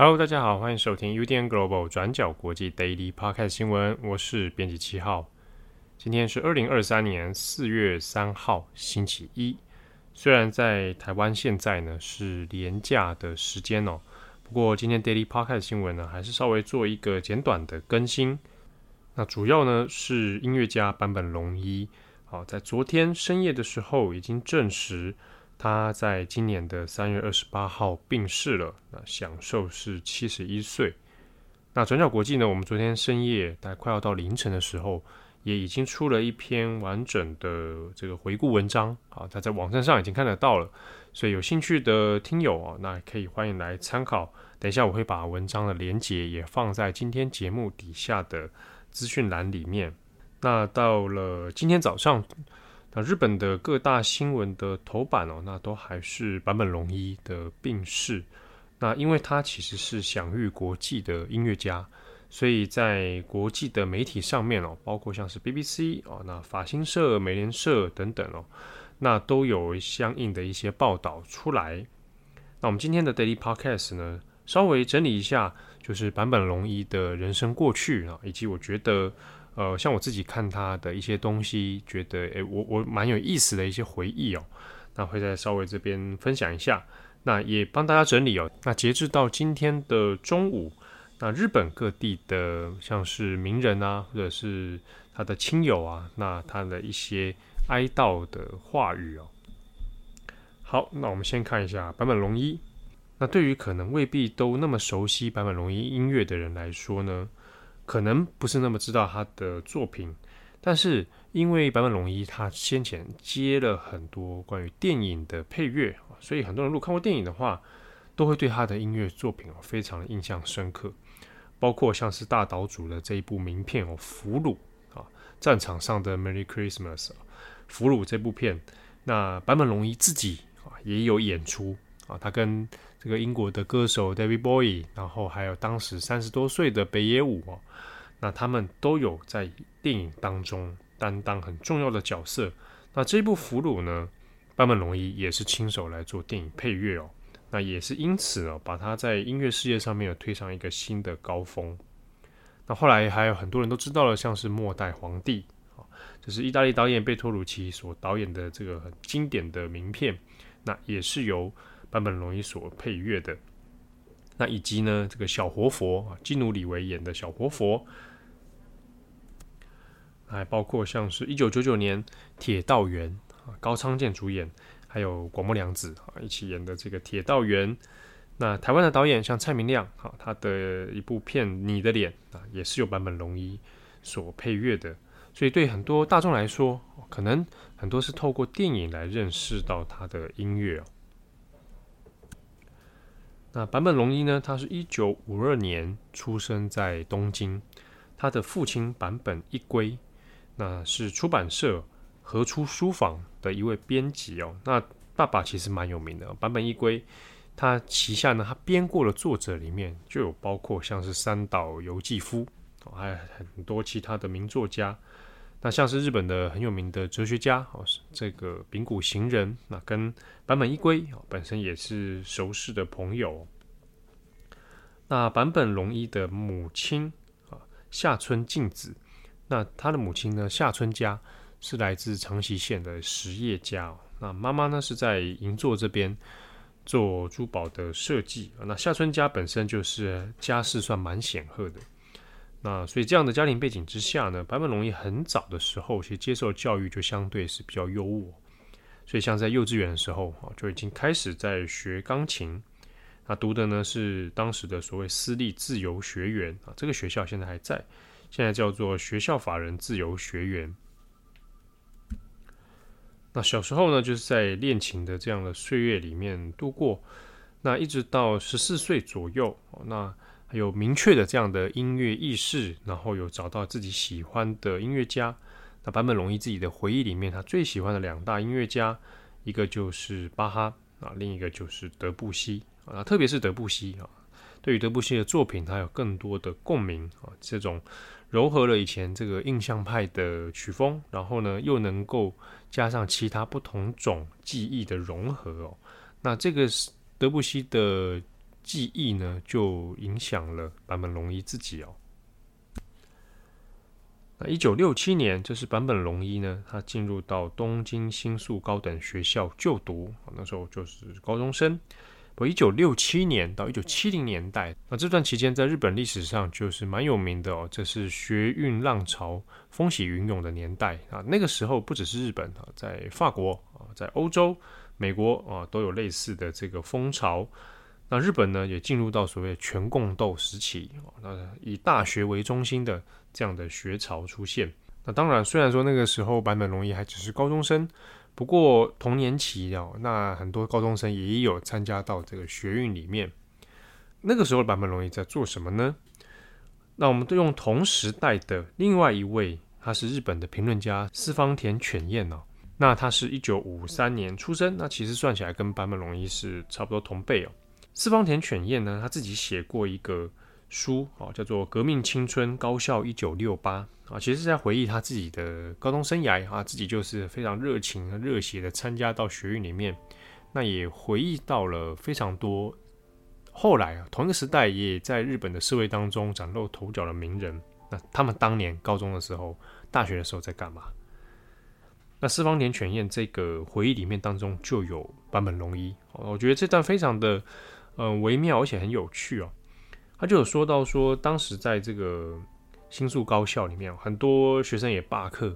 Hello，大家好，欢迎收听 UDN Global 转角国际 Daily Podcast 新闻，我是编辑七号。今天是二零二三年四月三号，星期一。虽然在台湾现在呢是连假的时间哦，不过今天 Daily Podcast 新闻呢还是稍微做一个简短的更新。那主要呢是音乐家坂本龙一，好，在昨天深夜的时候已经证实。他在今年的三月二十八号病逝了，那享寿是七十一岁。那转角国际呢？我们昨天深夜大概快要到凌晨的时候，也已经出了一篇完整的这个回顾文章啊，他在网站上已经看得到了。所以有兴趣的听友啊，那可以欢迎来参考。等一下我会把文章的连结也放在今天节目底下的资讯栏里面。那到了今天早上。那日本的各大新闻的头版哦，那都还是坂本龙一的病逝。那因为他其实是享誉国际的音乐家，所以在国际的媒体上面哦，包括像是 BBC 哦，那法新社、美联社等等哦，那都有相应的一些报道出来。那我们今天的 Daily Podcast 呢，稍微整理一下，就是坂本龙一的人生过去啊，以及我觉得。呃，像我自己看他的一些东西，觉得诶，我我蛮有意思的一些回忆哦，那会再稍微这边分享一下，那也帮大家整理哦。那截至到今天的中午，那日本各地的像是名人啊，或者是他的亲友啊，那他的一些哀悼的话语哦。好，那我们先看一下坂本龙一。那对于可能未必都那么熟悉坂本龙一音乐的人来说呢，可能不是那么知道他的作品，但是因为坂本龙一他先前接了很多关于电影的配乐，所以很多人如果看过电影的话，都会对他的音乐作品哦非常的印象深刻。包括像是大岛主的这一部名片哦《俘虏》啊，战场上的 Merry Christmas，《俘虏》这部片，那坂本龙一自己啊也有演出啊，他跟。这个英国的歌手 David Bowie，然后还有当时三十多岁的北野武哦，那他们都有在电影当中担当很重要的角色。那这部《俘虏》呢，坂本龙一也是亲手来做电影配乐哦。那也是因此哦，把他在音乐事业上面有推上一个新的高峰。那后来还有很多人都知道了，像是《末代皇帝》啊，就是意大利导演贝托鲁奇所导演的这个很经典的名片，那也是由。坂本龙一所配乐的，那以及呢，这个小活佛啊，基努里维演的小活佛，还包括像是一九九九年《铁道员》啊，高仓健主演，还有广末凉子啊一起演的这个《铁道员》。那台湾的导演像蔡明亮啊，他的一部片《你的脸》啊，也是由坂本龙一所配乐的。所以对很多大众来说，可能很多是透过电影来认识到他的音乐哦。那坂本龙一呢？他是一九五二年出生在东京，他的父亲坂本一龟，那是出版社合出书房的一位编辑哦。那爸爸其实蛮有名的，坂本一龟，他旗下呢，他编过的作者里面就有包括像是三岛由纪夫，还有很多其他的名作家。那像是日本的很有名的哲学家哦，这个柄谷行人，那跟坂本一归本身也是熟识的朋友。那坂本龙一的母亲啊，下村静子，那他的母亲呢，下村家是来自长崎县的实业家。那妈妈呢是在银座这边做珠宝的设计。那下村家本身就是家世算蛮显赫的。那所以这样的家庭背景之下呢，坂本龙一很早的时候其实接受教育就相对是比较优渥，所以像在幼稚园的时候啊，就已经开始在学钢琴。那读的呢是当时的所谓私立自由学园啊，这个学校现在还在，现在叫做学校法人自由学院。那小时候呢就是在练琴的这样的岁月里面度过，那一直到十四岁左右，那。有明确的这样的音乐意识，然后有找到自己喜欢的音乐家。那坂本龙一自己的回忆里面，他最喜欢的两大音乐家，一个就是巴哈啊，另一个就是德布西啊。特别是德布西啊，对于德布西的作品，他有更多的共鸣啊。这种糅合了以前这个印象派的曲风，然后呢又能够加上其他不同种技艺的融合哦。那这个是德布西的。记忆呢，就影响了坂本龙一自己哦。那一九六七年，这是坂本龙一呢，他进入到东京新宿高等学校就读，那时候就是高中生。不一九六七年到一九七零年代，那这段期间在日本历史上就是蛮有名的哦，这是学运浪潮风起云涌的年代啊。那个时候不只是日本啊，在法国啊，在欧洲、美国啊，都有类似的这个风潮。那日本呢，也进入到所谓全共斗时期啊，那以大学为中心的这样的学潮出现。那当然，虽然说那个时候坂本龙一还只是高中生，不过同年期哦，那很多高中生也有参加到这个学运里面。那个时候坂本龙一在做什么呢？那我们都用同时代的另外一位，他是日本的评论家四方田犬彦哦。那他是一九五三年出生，那其实算起来跟坂本龙一是差不多同辈哦。四方田犬彦呢，他自己写过一个书啊，叫做《革命青春高校一九六八》啊，其实是在回忆他自己的高中生涯啊，自己就是非常热情和热血的参加到学运里面，那也回忆到了非常多后来啊，同一个时代也在日本的社会当中崭露头角的名人，那他们当年高中的时候、大学的时候在干嘛？那四方田犬彦这个回忆里面当中就有坂本龙一，我觉得这段非常的。嗯、微妙而且很有趣哦。他就有说到说，当时在这个新宿高校里面，很多学生也罢课。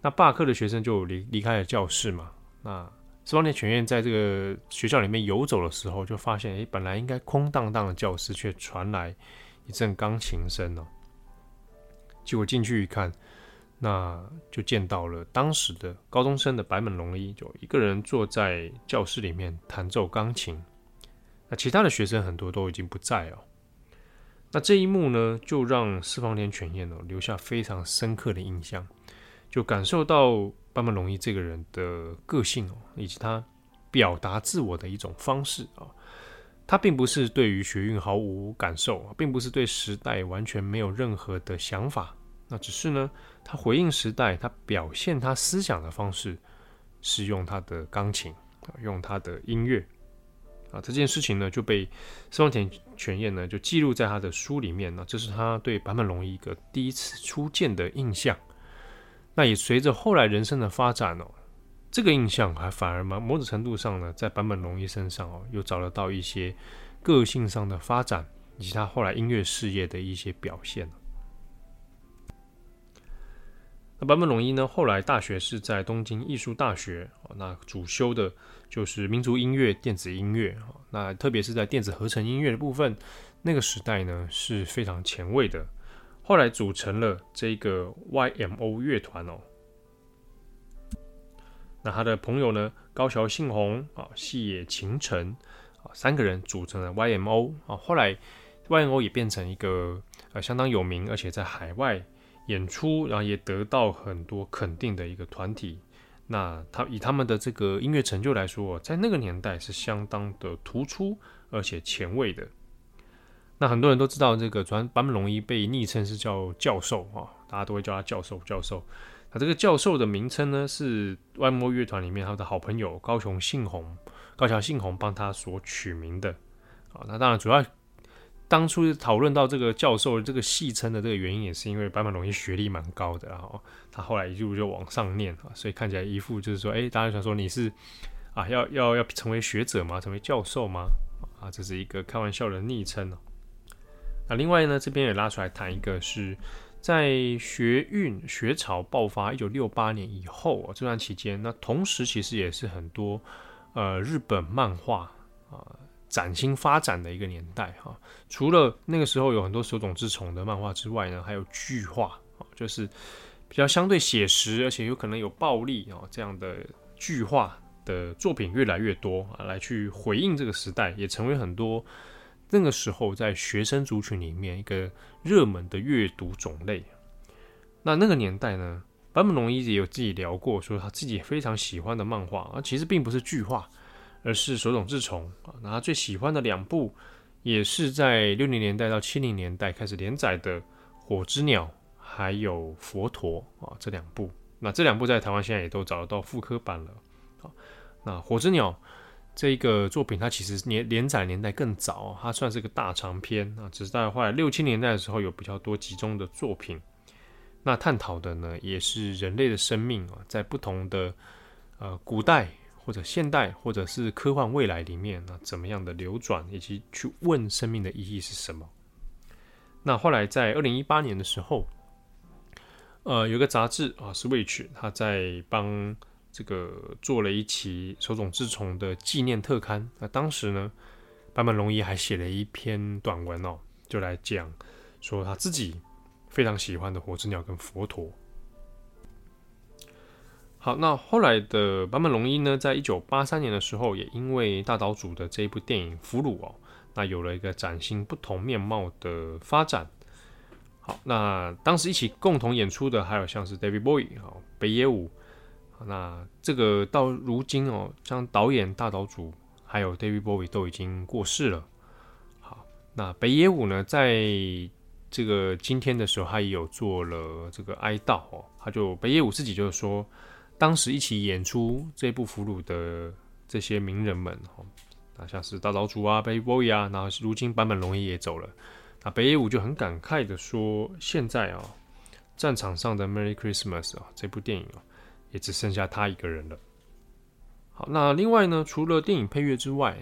那罢课的学生就离离开了教室嘛。那四方田犬彦在这个学校里面游走的时候，就发现，哎，本来应该空荡荡的教室，却传来一阵钢琴声哦。结果进去一看，那就见到了当时的高中生的白门龙一，就一个人坐在教室里面弹奏钢琴。那其他的学生很多都已经不在哦。那这一幕呢，就让四方田犬彦哦留下非常深刻的印象，就感受到斑本龙一这个人的个性哦，以及他表达自我的一种方式啊。他并不是对于学运毫无感受，并不是对时代完全没有任何的想法。那只是呢，他回应时代，他表现他思想的方式是用他的钢琴，用他的音乐。啊，这件事情呢就被四方田犬彦呢就记录在他的书里面。那这是他对坂本龙一一个第一次初见的印象。那也随着后来人生的发展哦，这个印象还反而某种程度上呢，在坂本龙一身上哦，又找得到一些个性上的发展，以及他后来音乐事业的一些表现。那坂本龙一呢，后来大学是在东京艺术大学，那主修的。就是民族音乐、电子音乐，那特别是在电子合成音乐的部分，那个时代呢是非常前卫的。后来组成了这个 YMO 乐团哦。那他的朋友呢，高桥幸宏啊、细野晴臣啊，三个人组成了 YMO 啊。后来 YMO 也变成一个呃相当有名，而且在海外演出，然后也得到很多肯定的一个团体。那他以他们的这个音乐成就来说，在那个年代是相当的突出而且前卫的。那很多人都知道，这个专坂本龙一被昵称是叫教授啊，大家都会叫他教授教授。那这个教授的名称呢，是 YMO 乐团里面他的好朋友高雄信宏高桥信宏帮他所取名的啊。那当然主要。当初讨论到这个教授这个戏称的这个原因，也是因为坂本龙一学历蛮高的，然后他后来一路就往上念啊，所以看起来一副就是说，哎，大家想说你是啊，要要要成为学者吗？成为教授吗？啊，这是一个开玩笑的昵称哦。那另外呢，这边也拉出来谈一个，是在学运学潮爆发一九六八年以后啊，这段期间，那同时其实也是很多呃日本漫画啊。崭新发展的一个年代哈，除了那个时候有很多手冢治虫的漫画之外呢，还有剧画啊，就是比较相对写实，而且有可能有暴力啊这样的剧画的作品越来越多啊，来去回应这个时代，也成为很多那个时候在学生族群里面一个热门的阅读种类。那那个年代呢，坂本龙一也有自己聊过，说他自己非常喜欢的漫画啊，其实并不是剧画。而是手冢治虫啊，那他最喜欢的两部，也是在六零年代到七零年代开始连载的《火之鸟》还有《佛陀》啊，这两部。那这两部在台湾现在也都找得到复刻版了。啊，那《火之鸟》这一个作品，它其实年连载年代更早，它算是个大长篇啊。只是在后来六七年代的时候，有比较多集中的作品。那探讨的呢，也是人类的生命啊，在不同的呃古代或者现代或者是科幻未来里面，那怎么样的流转，以及去问生命的意义是什么？那后来在二零一八年的时候，呃，有个杂志啊，Switch，他在帮。这个做了一期手冢治虫的纪念特刊。那当时呢，坂本龙一还写了一篇短文哦，就来讲说他自己非常喜欢的火之鸟跟佛陀。好，那后来的坂本龙一呢，在一九八三年的时候，也因为大岛主的这一部电影《俘虏》哦，那有了一个崭新不同面貌的发展。好，那当时一起共同演出的还有像是 David Bowie 哦，北野武。那这个到如今哦，像导演大岛主还有 David Bowie 都已经过世了。好，那北野武呢，在这个今天的时候，他也有做了这个哀悼哦。他就北野武自己就是说，当时一起演出这部俘虏的这些名人们哦，那像是大岛渚啊、David Bowie 啊，然后如今坂本龙一也走了。那北野武就很感慨的说，现在啊，战场上的 Merry Christmas 啊，这部电影啊。也只剩下他一个人了。好，那另外呢，除了电影配乐之外，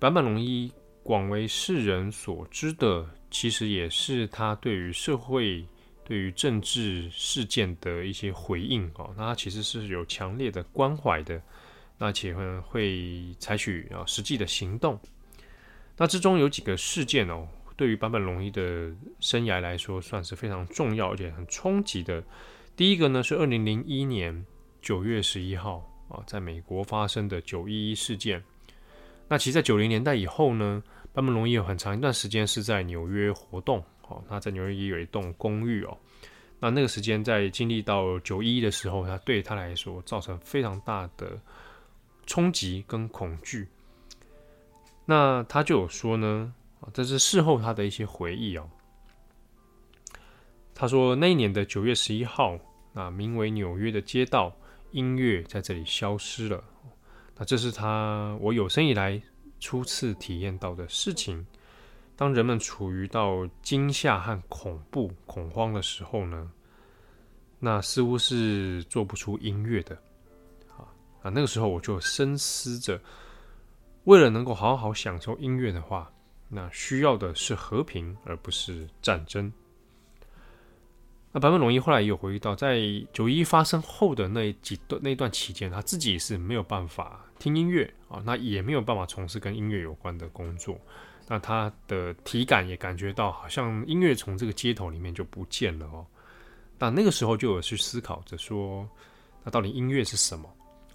坂本龙一广为世人所知的，其实也是他对于社会、对于政治事件的一些回应哦。那他其实是有强烈的关怀的，那且会会采取啊实际的行动。那之中有几个事件哦，对于坂本龙一的生涯来说，算是非常重要而且很冲击的。第一个呢，是二零零一年。九月十一号啊，在美国发生的九一一事件。那其实，在九零年代以后呢，坂本龙一有很长一段时间是在纽约活动。哦，他在纽约也有一栋公寓哦。那那个时间在经历到九一一的时候，他对他来说造成非常大的冲击跟恐惧。那他就有说呢，这是事后他的一些回忆哦。他说那一年的九月十一号，那名为纽约的街道。音乐在这里消失了，那这是他我有生以来初次体验到的事情。当人们处于到惊吓和恐怖、恐慌的时候呢，那似乎是做不出音乐的。啊，那个时候我就深思着，为了能够好好享受音乐的话，那需要的是和平，而不是战争。那坂本龙一后来也有回忆到，在九一发生后的那几段那段期间，他自己是没有办法听音乐啊，那也没有办法从事跟音乐有关的工作。那他的体感也感觉到，好像音乐从这个街头里面就不见了哦。那那个时候就有去思考着说，那到底音乐是什么？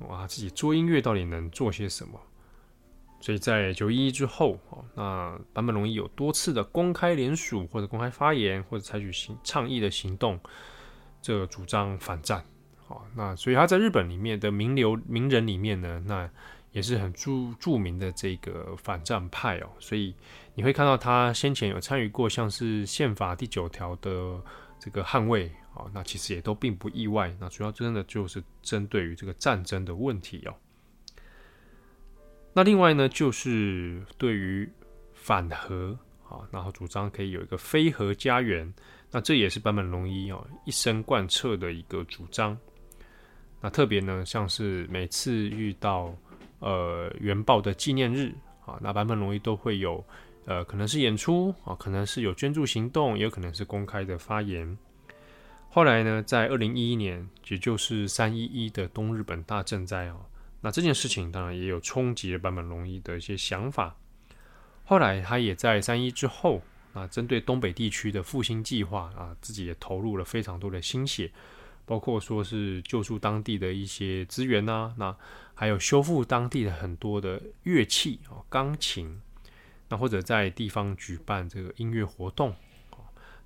哇，自己做音乐到底能做些什么？所以在九一一之后哦，那坂本龙一有多次的公开联署或者公开发言或者采取行倡议的行动，这主张反战。好，那所以他在日本里面的名流名人里面呢，那也是很著著名的这个反战派哦。所以你会看到他先前有参与过像是宪法第九条的这个捍卫啊，那其实也都并不意外。那主要真的就是针对于这个战争的问题哦。那另外呢，就是对于反核啊，然后主张可以有一个非核家园，那这也是坂本龙一哦一生贯彻的一个主张。那特别呢，像是每次遇到呃原爆的纪念日啊，那坂本龙一都会有呃可能是演出啊，可能是有捐助行动，也有可能是公开的发言。后来呢，在二零一一年，也就是三一一的东日本大震灾哦。那这件事情当然也有冲击了坂本龙一的一些想法。后来他也在三一之后啊，针对东北地区的复兴计划啊，自己也投入了非常多的心血，包括说是救助当地的一些资源呐、啊，那还有修复当地的很多的乐器哦，钢琴，那或者在地方举办这个音乐活动，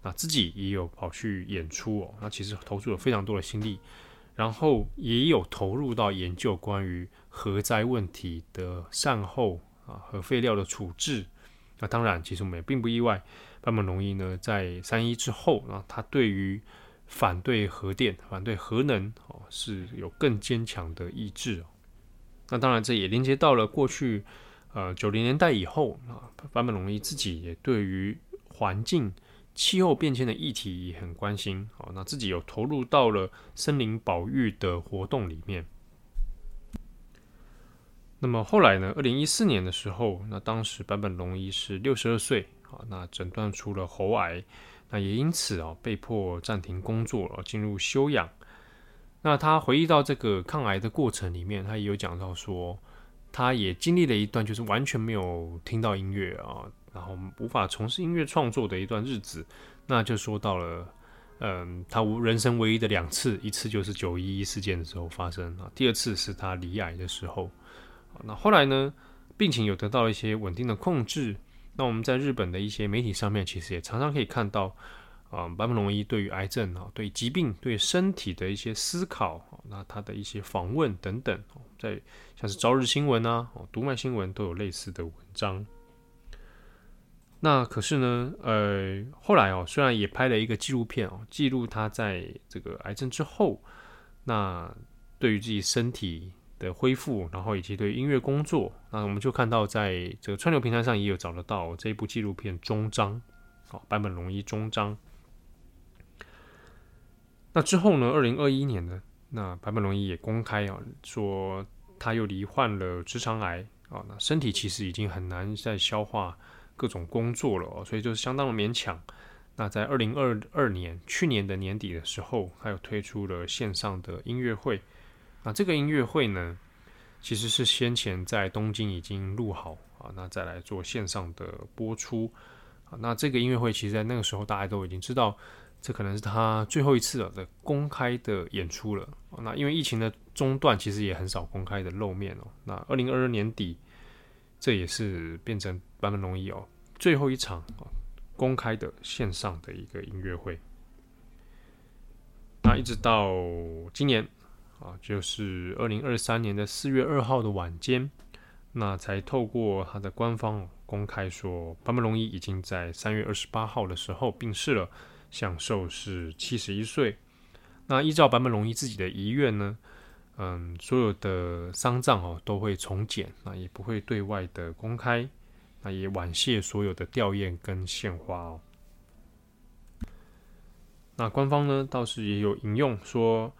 那自己也有跑去演出哦，那其实投入了非常多的心力。然后也有投入到研究关于核灾问题的善后啊，核废料的处置。那当然，其实我们也并不意外，坂本龙一呢，在三一之后啊，他对于反对核电、反对核能哦，是有更坚强的意志哦。那当然，这也连接到了过去，呃，九零年代以后啊，坂本龙一自己也对于环境、气候变迁的议题也很关心哦。那自己有投入到了森林保育的活动里面。那么后来呢，二零一四年的时候，那当时坂本龙一是六十二岁啊，那诊断出了喉癌，那也因此啊，被迫暂停工作了，进入休养。那他回忆到这个抗癌的过程里面，他也有讲到说，他也经历了一段就是完全没有听到音乐啊，然后无法从事音乐创作的一段日子。那就说到了，嗯，他人生唯一的两次，一次就是九一一事件的时候发生啊，第二次是他离癌的时候。那后来呢，病情有得到一些稳定的控制。那我们在日本的一些媒体上面，其实也常常可以看到。啊，坂本龙一对于癌症啊，对疾病、对身体的一些思考，那他的一些访问等等，在像是朝日新闻啊、读卖新闻都有类似的文章。那可是呢，呃，后来哦，虽然也拍了一个纪录片哦，记录他在这个癌症之后，那对于自己身体的恢复，然后以及对音乐工作，那我们就看到在这个串流平台上也有找得到这一部纪录片终章，哦，坂本龙一终章。那之后呢？二零二一年呢？那坂本龙一也公开啊，说他又罹患了直肠癌啊，那身体其实已经很难再消化各种工作了，所以就是相当的勉强。那在二零二二年，去年的年底的时候，他又推出了线上的音乐会。那这个音乐会呢，其实是先前在东京已经录好啊，那再来做线上的播出啊。那这个音乐会，其实在那个时候大家都已经知道。这可能是他最后一次的公开的演出了。那因为疫情的中断，其实也很少公开的露面哦。那二零二二年底，这也是变成坂本龙一哦最后一场公开的线上的一个音乐会。那一直到今年啊，就是二零二三年的四月二号的晚间，那才透过他的官方公开说，坂本龙一已经在三月二十八号的时候病逝了。享寿是七十一岁。那依照坂本龙一自己的遗愿呢，嗯，所有的丧葬哦都会从简，那也不会对外的公开。那也婉谢所有的吊唁跟献花哦。那官方呢倒是也有引用说，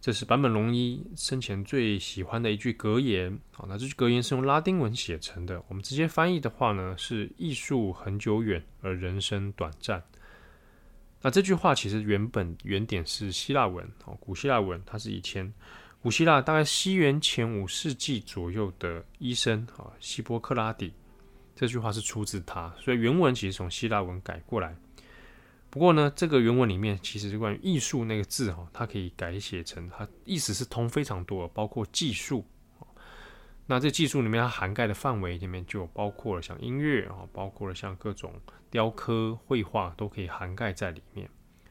这是坂本龙一生前最喜欢的一句格言。好，那这句格言是用拉丁文写成的，我们直接翻译的话呢是：艺术恒久远，而人生短暂。那这句话其实原本原点是希腊文哦，古希腊文，它是以前古希腊大概西元前五世纪左右的医生啊，希波克拉底。这句话是出自他，所以原文其实从希腊文改过来。不过呢，这个原文里面其实关于艺术那个字哈，它可以改写成它意思是通非常多，包括技术。那这技术里面它涵盖的范围里面就包括了像音乐啊，包括了像各种雕刻、绘画都可以涵盖在里面。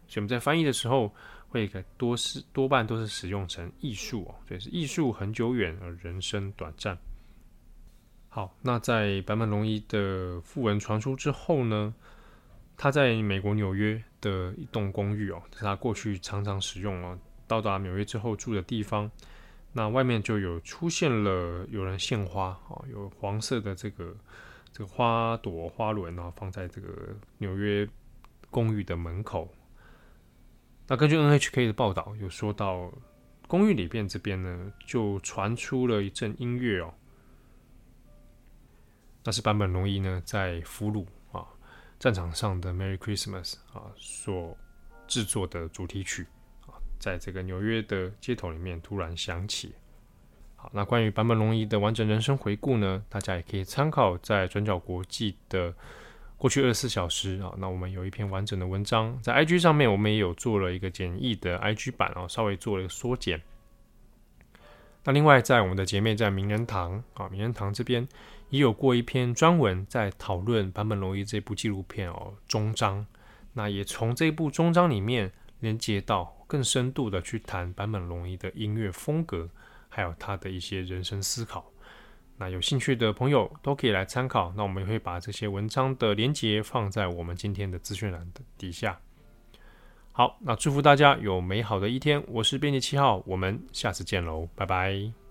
所以我们在翻译的时候，会多是多半都是使用成艺术哦，所以是艺术恒久远而人生短暂。好，那在坂本龙一的訃闻传出之后呢，他在美国纽约的一栋公寓哦，是他过去常常使用哦，到达纽约之后住的地方。那外面就有出现了有人献花啊，有黄色的这个这个花朵花轮啊，放在这个纽约公寓的门口。那根据 NHK 的报道，有说到公寓里边这边呢，就传出了一阵音乐哦，那是坂本龙一呢在俘虏战场上的 Merry Christmas 啊所制作的主题曲啊。在这个纽约的街头里面突然响起。好，那关于坂本龙一的完整人生回顾呢，大家也可以参考在转角国际的过去二十四小时啊。那我们有一篇完整的文章在 IG 上面，我们也有做了一个简易的 IG 版啊，稍微做了一个缩减。那另外在我们的姐妹在名人堂啊，名人堂这边也有过一篇专文在讨论坂本龙一这部纪录片哦终章。那也从这部终章里面连接到。更深度的去谈坂本龙一的音乐风格，还有他的一些人生思考。那有兴趣的朋友都可以来参考。那我们也会把这些文章的连接放在我们今天的资讯栏的底下。好，那祝福大家有美好的一天。我是编辑七号，我们下次见喽，拜拜。